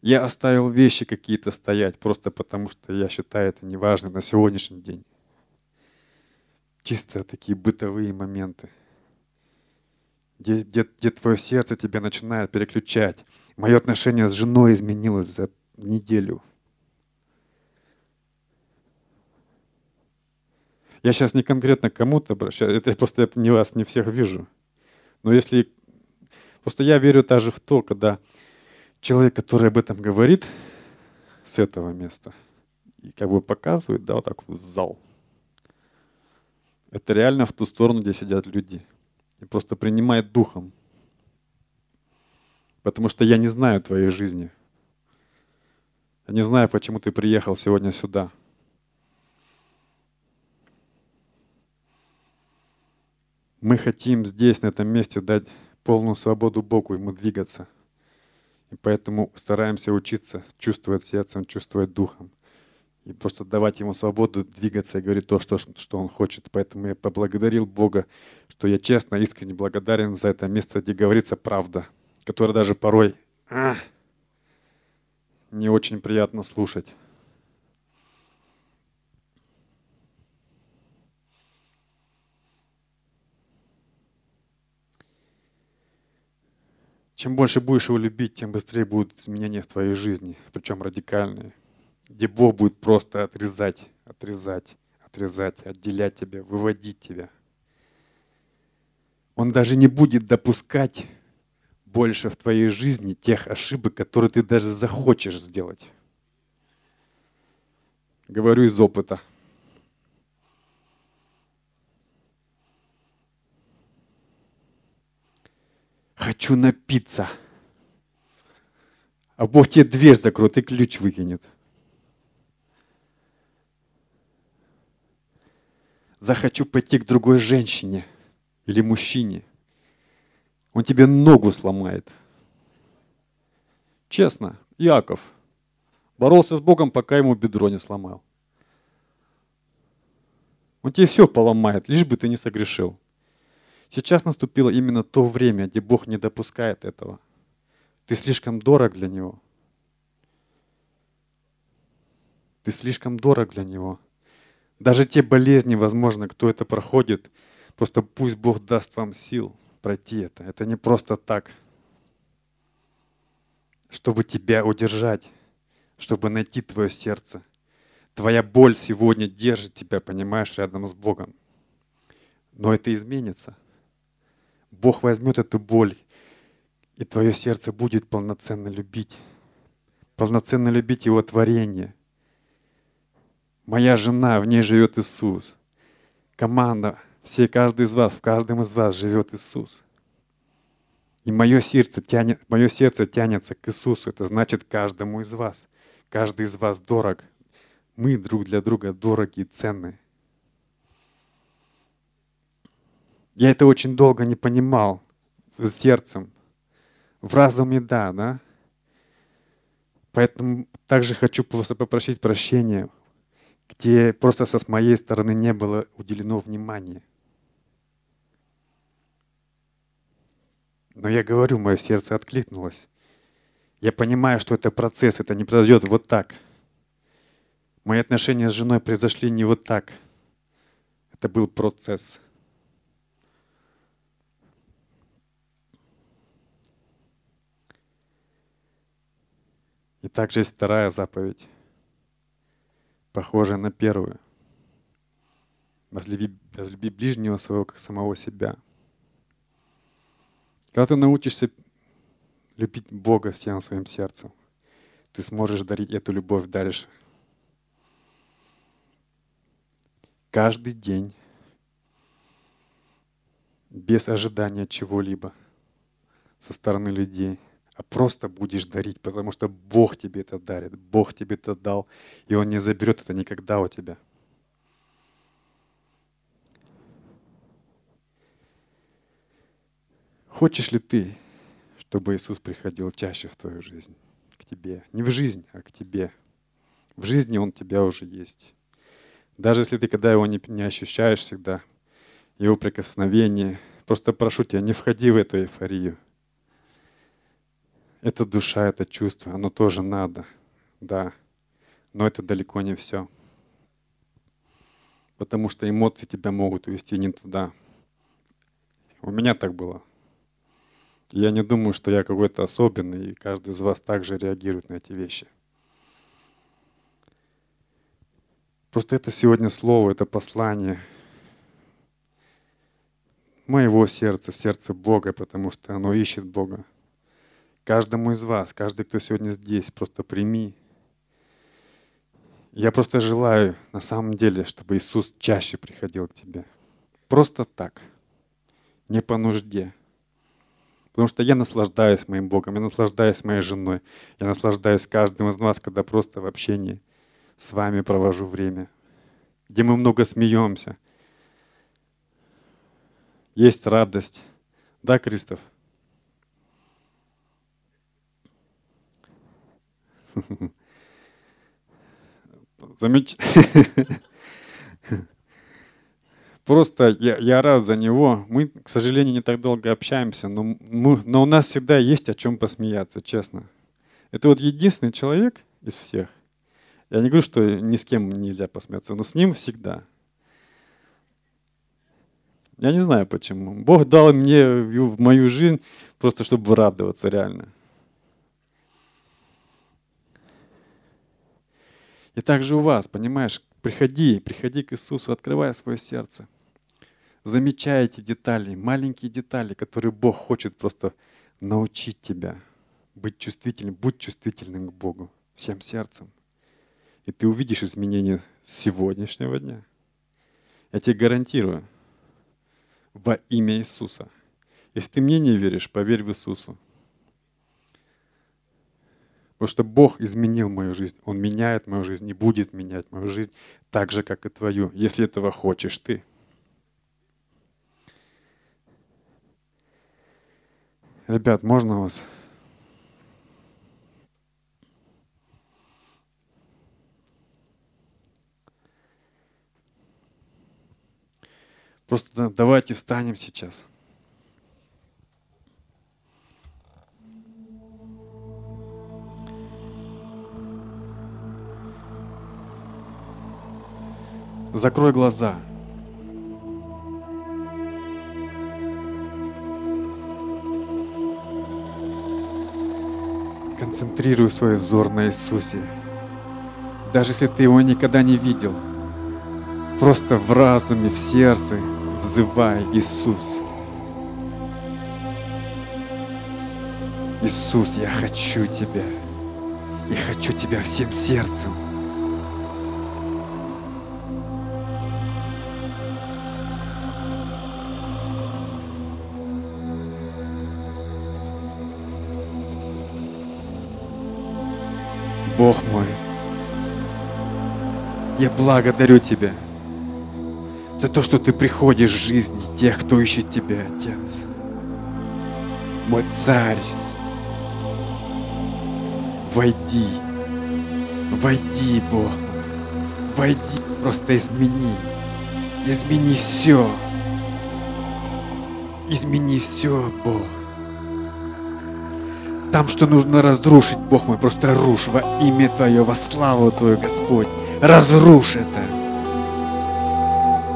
Я оставил вещи какие-то стоять, просто потому что я считаю это неважно на сегодняшний день. Чисто такие бытовые моменты, где, где, где твое сердце тебя начинает переключать. Мое отношение с женой изменилось за неделю. Я сейчас не конкретно кому-то обращаюсь, это просто я не вас, не всех вижу. Но если... Просто я верю даже в то, когда человек, который об этом говорит с этого места, и как бы показывает, да, вот так вот зал. Это реально в ту сторону, где сидят люди. И просто принимает духом. Потому что я не знаю твоей жизни. Я не знаю, почему ты приехал сегодня сюда. Мы хотим здесь, на этом месте, дать полную свободу Богу, Ему двигаться. И поэтому стараемся учиться чувствовать сердцем, чувствовать духом. И просто давать Ему свободу двигаться и говорить то, что, что Он хочет. Поэтому я поблагодарил Бога, что я честно, искренне благодарен за это место, где говорится правда, которая даже порой а, не очень приятно слушать. Чем больше будешь его любить, тем быстрее будут изменения в твоей жизни, причем радикальные, где Бог будет просто отрезать, отрезать, отрезать, отделять тебя, выводить тебя. Он даже не будет допускать больше в твоей жизни тех ошибок, которые ты даже захочешь сделать. Говорю из опыта. хочу напиться. А Бог тебе дверь закроет и ключ выкинет. Захочу пойти к другой женщине или мужчине. Он тебе ногу сломает. Честно, Иаков боролся с Богом, пока ему бедро не сломал. Он тебе все поломает, лишь бы ты не согрешил. Сейчас наступило именно то время, где Бог не допускает этого. Ты слишком дорог для Него. Ты слишком дорог для Него. Даже те болезни, возможно, кто это проходит, просто пусть Бог даст вам сил пройти это. Это не просто так, чтобы тебя удержать, чтобы найти твое сердце. Твоя боль сегодня держит тебя, понимаешь, рядом с Богом. Но это изменится. Бог возьмет эту боль, и твое сердце будет полноценно любить. Полноценно любить Его творение. Моя жена, в ней живет Иисус. Команда, все, каждый из вас, в каждом из вас живет Иисус. И мое сердце, тянет, мое сердце тянется к Иисусу. Это значит каждому из вас. Каждый из вас дорог. Мы друг для друга дороги и ценны. Я это очень долго не понимал сердцем. В разуме да, да. Поэтому также хочу просто попросить прощения, где просто со с моей стороны не было уделено внимания. Но я говорю, мое сердце откликнулось. Я понимаю, что это процесс, это не произойдет вот так. Мои отношения с женой произошли не вот так. Это был процесс. И также есть вторая заповедь, похожая на первую. Возлюби, возлюби ближнего своего, как самого себя. Когда ты научишься любить Бога всем своим сердцем, ты сможешь дарить эту любовь дальше. Каждый день, без ожидания чего-либо со стороны людей – а просто будешь дарить, потому что Бог тебе это дарит, Бог тебе это дал, и Он не заберет это никогда у тебя. Хочешь ли ты, чтобы Иисус приходил чаще в твою жизнь, к тебе? Не в жизнь, а к тебе. В жизни Он тебя уже есть. Даже если ты когда его не, не ощущаешь всегда, его прикосновение, просто прошу тебя, не входи в эту эйфорию – это душа, это чувство, оно тоже надо, да. Но это далеко не все. Потому что эмоции тебя могут увести не туда. У меня так было. Я не думаю, что я какой-то особенный, и каждый из вас также реагирует на эти вещи. Просто это сегодня слово, это послание моего сердца, сердца Бога, потому что оно ищет Бога каждому из вас, каждый, кто сегодня здесь, просто прими. Я просто желаю на самом деле, чтобы Иисус чаще приходил к тебе. Просто так, не по нужде. Потому что я наслаждаюсь моим Богом, я наслаждаюсь моей женой, я наслаждаюсь каждым из вас, когда просто в общении с вами провожу время, где мы много смеемся. Есть радость. Да, Кристоф? Замеч... Просто я, я рад за него. Мы, к сожалению, не так долго общаемся, но, мы, но у нас всегда есть о чем посмеяться, честно. Это вот единственный человек из всех. Я не говорю, что ни с кем нельзя посмеяться, но с ним всегда. Я не знаю почему. Бог дал мне в мою жизнь просто, чтобы радоваться реально. И также у вас, понимаешь, приходи, приходи к Иисусу, открывай свое сердце. Замечай эти детали, маленькие детали, которые Бог хочет просто научить тебя быть чувствительным. Будь чувствительным к Богу всем сердцем. И ты увидишь изменения сегодняшнего дня. Я тебе гарантирую, во имя Иисуса. Если ты мне не веришь, поверь в Иисусу. Потому что Бог изменил мою жизнь. Он меняет мою жизнь и будет менять мою жизнь так же, как и твою, если этого хочешь ты. Ребят, можно вас? Просто давайте встанем сейчас. Закрой глаза. Концентрируй свой взор на Иисусе. Даже если ты его никогда не видел, просто в разуме, в сердце, взывай, Иисус. Иисус, я хочу Тебя. Я хочу Тебя всем сердцем. Бог мой, я благодарю Тебя за то, что Ты приходишь в жизни тех, кто ищет Тебя, Отец. Мой Царь, войди, войди, Бог, войди, просто измени, измени все, измени все, Бог. Там, что нужно разрушить, Бог мой, просто рушь во имя Твое, во славу Твою, Господь. Разрушь это.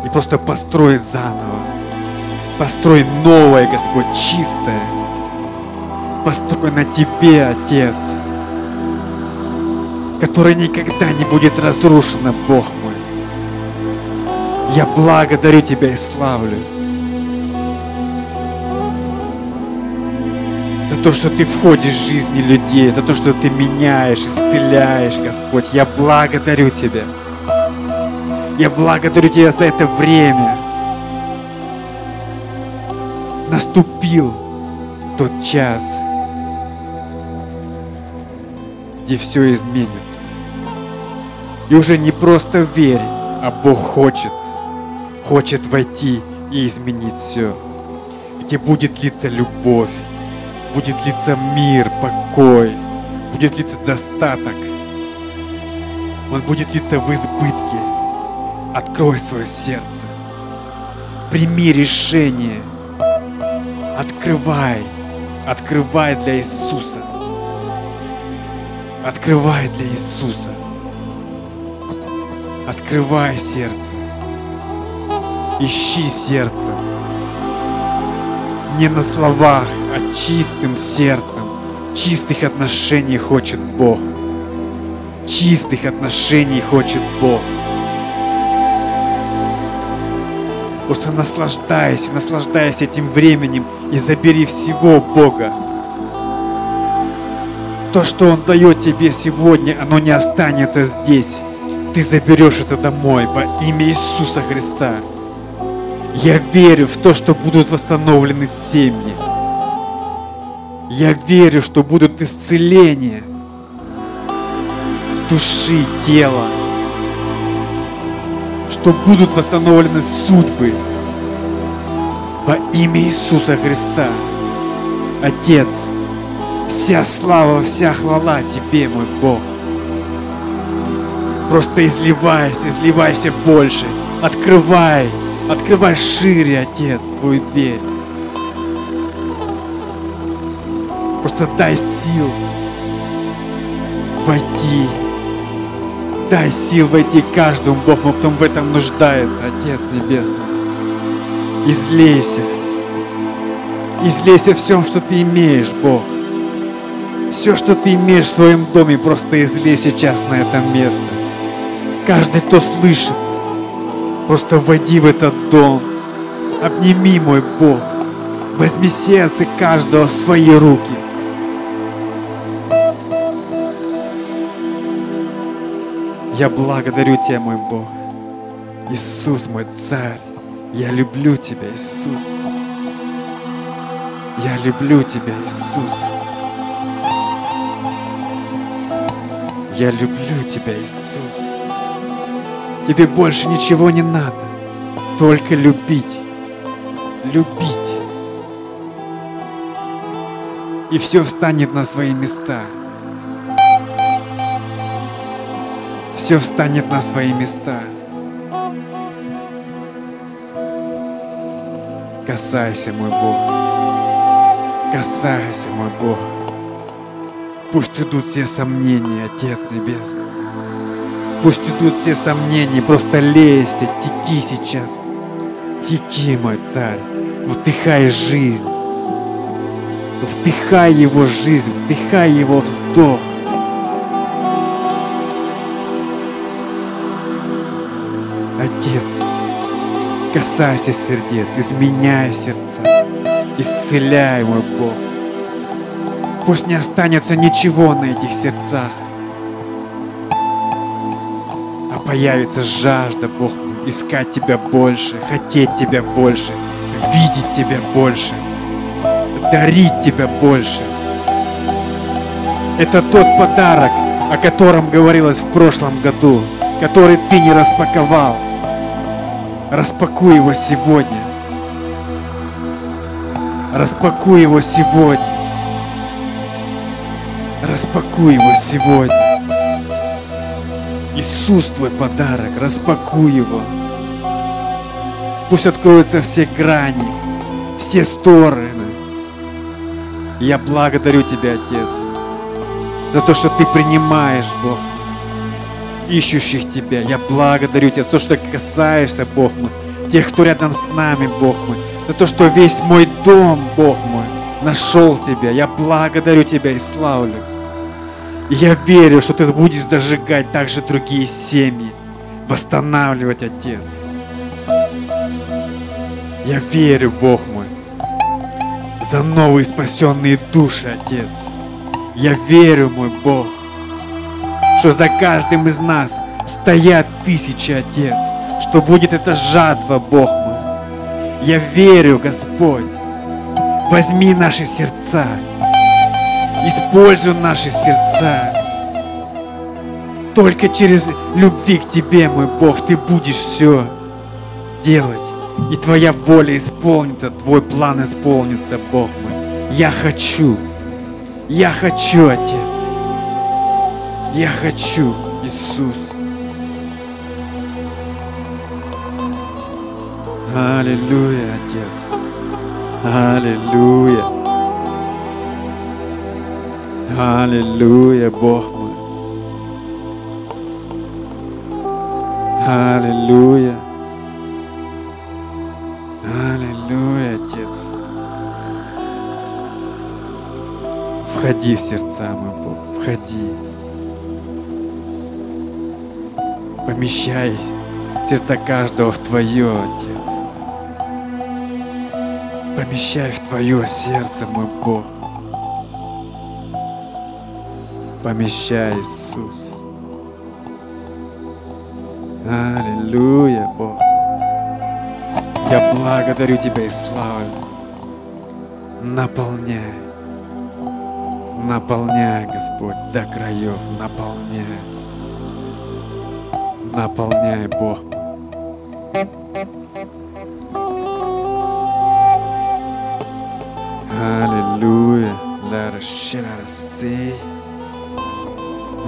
И просто построй заново. Построй новое, Господь, чистое. Построй на Тебе, Отец, которое никогда не будет разрушено, Бог мой. Я благодарю Тебя и славлю. То, что Ты входишь в жизни людей, за то, что Ты меняешь, исцеляешь, Господь. Я благодарю Тебя. Я благодарю Тебя за это время. Наступил тот час, где все изменится. И уже не просто верь, а Бог хочет, хочет войти и изменить все. Где будет литься любовь, будет литься мир, покой, будет литься достаток. Он будет литься в избытке. Открой свое сердце. Прими решение. Открывай. Открывай для Иисуса. Открывай для Иисуса. Открывай сердце. Ищи сердце не на словах, а чистым сердцем. Чистых отношений хочет Бог. Чистых отношений хочет Бог. Просто наслаждайся, наслаждайся этим временем и забери всего Бога. То, что Он дает тебе сегодня, оно не останется здесь. Ты заберешь это домой во имя Иисуса Христа. Я верю в то, что будут восстановлены семьи. Я верю, что будут исцеления души, тела, что будут восстановлены судьбы во имя Иисуса Христа. Отец, вся слава, вся хвала Тебе, мой Бог. Просто изливайся, изливайся больше, открывай Открывай шире, Отец, Твою дверь. Просто дай сил войти. Дай сил войти каждому, Бог, кто в этом нуждается, Отец Небесный. Излейся. Излейся всем, что ты имеешь, Бог. Все, что ты имеешь в своем доме, просто излей сейчас на это место. Каждый, кто слышит, Просто войди в этот дом. Обними, мой Бог. Возьми сердце каждого в свои руки. Я благодарю Тебя, мой Бог. Иисус, мой Царь. Я люблю Тебя, Иисус. Я люблю Тебя, Иисус. Я люблю Тебя, Иисус. Тебе больше ничего не надо. Только любить. Любить. И все встанет на свои места. Все встанет на свои места. Касайся, мой Бог. Касайся, мой Бог. Пусть идут все сомнения, Отец Небесный. Пусть идут все сомнения, просто лейся, теки сейчас. Теки, мой царь, вдыхай жизнь. Вдыхай его жизнь, вдыхай его вздох. Отец, Касайся сердец, изменяй сердца, исцеляй, мой Бог. Пусть не останется ничего на этих сердцах, появится жажда, Бог, искать Тебя больше, хотеть Тебя больше, видеть Тебя больше, дарить Тебя больше. Это тот подарок, о котором говорилось в прошлом году, который ты не распаковал. Распакуй его сегодня. Распакуй его сегодня. Распакуй его сегодня. Иисус твой подарок, распакуй его. Пусть откроются все грани, все стороны. Я благодарю Тебя, Отец, за то, что Ты принимаешь, Бог, ищущих Тебя. Я благодарю Тебя за то, что касаешься, Бог мой, тех, кто рядом с нами, Бог мой, за то, что весь мой дом, Бог мой, нашел Тебя. Я благодарю Тебя и славлю. Я верю, что Ты будешь зажигать также другие семьи, восстанавливать, Отец. Я верю, Бог мой, за новые спасенные души, Отец. Я верю, мой Бог, что за каждым из нас стоят тысячи, Отец, что будет эта жатва, Бог мой. Я верю, Господь, возьми наши сердца, Используй наши сердца. Только через любви к Тебе, мой Бог, Ты будешь все делать. И Твоя воля исполнится, Твой план исполнится, Бог мой. Я хочу, я хочу, Отец. Я хочу, Иисус. Аллилуйя, Отец. Аллилуйя. Аллилуйя, Бог мой. Аллилуйя. Аллилуйя, Отец. Входи в сердца, мой Бог, входи. Помещай сердца каждого в Твое, Отец. Помещай в Твое сердце, мой Бог. Помещай, Иисус. Аллилуйя, Бог. Я благодарю Тебя и славлю. Наполняй. Наполняй, Господь, до краев, наполняй. Наполняй, Бог. Аллилуйя. Let us share,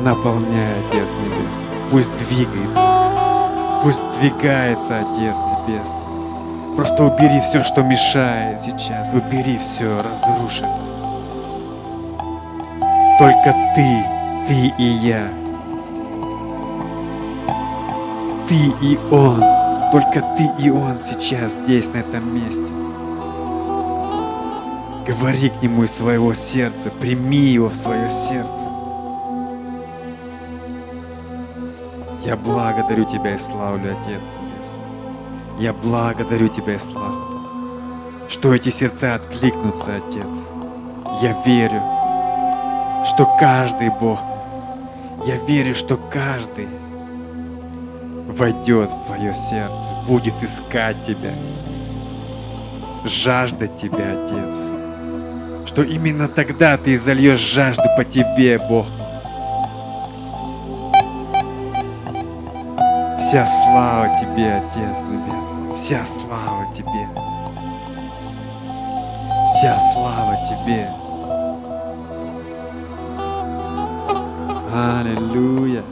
наполняй, Отец Небесный. Пусть двигается, пусть двигается, Отец Небесный. Просто убери все, что мешает сейчас. Убери все, разруши. Только ты, ты и я. Ты и он. Только ты и он сейчас здесь, на этом месте. Говори к нему из своего сердца, прими его в свое сердце. Я благодарю Тебя и славлю, Отец Небесный. Я благодарю Тебя и славлю, что эти сердца откликнутся, Отец. Я верю, что каждый Бог, я верю, что каждый войдет в Твое сердце, будет искать Тебя, жаждать Тебя, Отец. Что именно тогда Ты зальешь жажду по Тебе, Бог Вся слава Тебе, Отец Небесный, вся слава Тебе. Вся слава Тебе. Аллилуйя.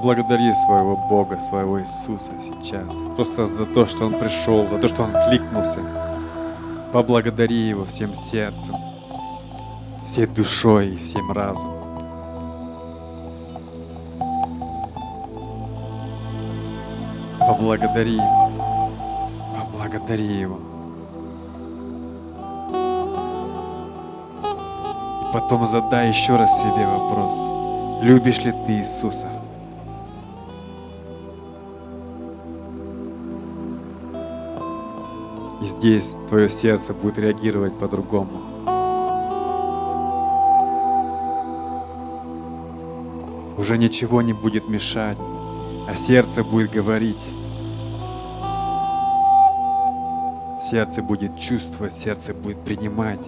Поблагодари своего Бога, своего Иисуса сейчас. Просто за то, что Он пришел, за то, что Он кликнулся. Поблагодари Его всем сердцем, всей душой и всем разумом. Поблагодари. Поблагодари Его. И потом задай еще раз себе вопрос. Любишь ли ты Иисуса? Здесь твое сердце будет реагировать по-другому. Уже ничего не будет мешать, а сердце будет говорить. Сердце будет чувствовать, сердце будет принимать.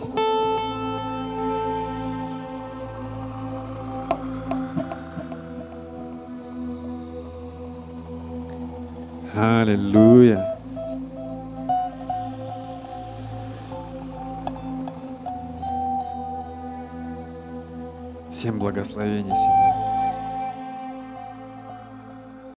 Аллилуйя. благословений сегодня.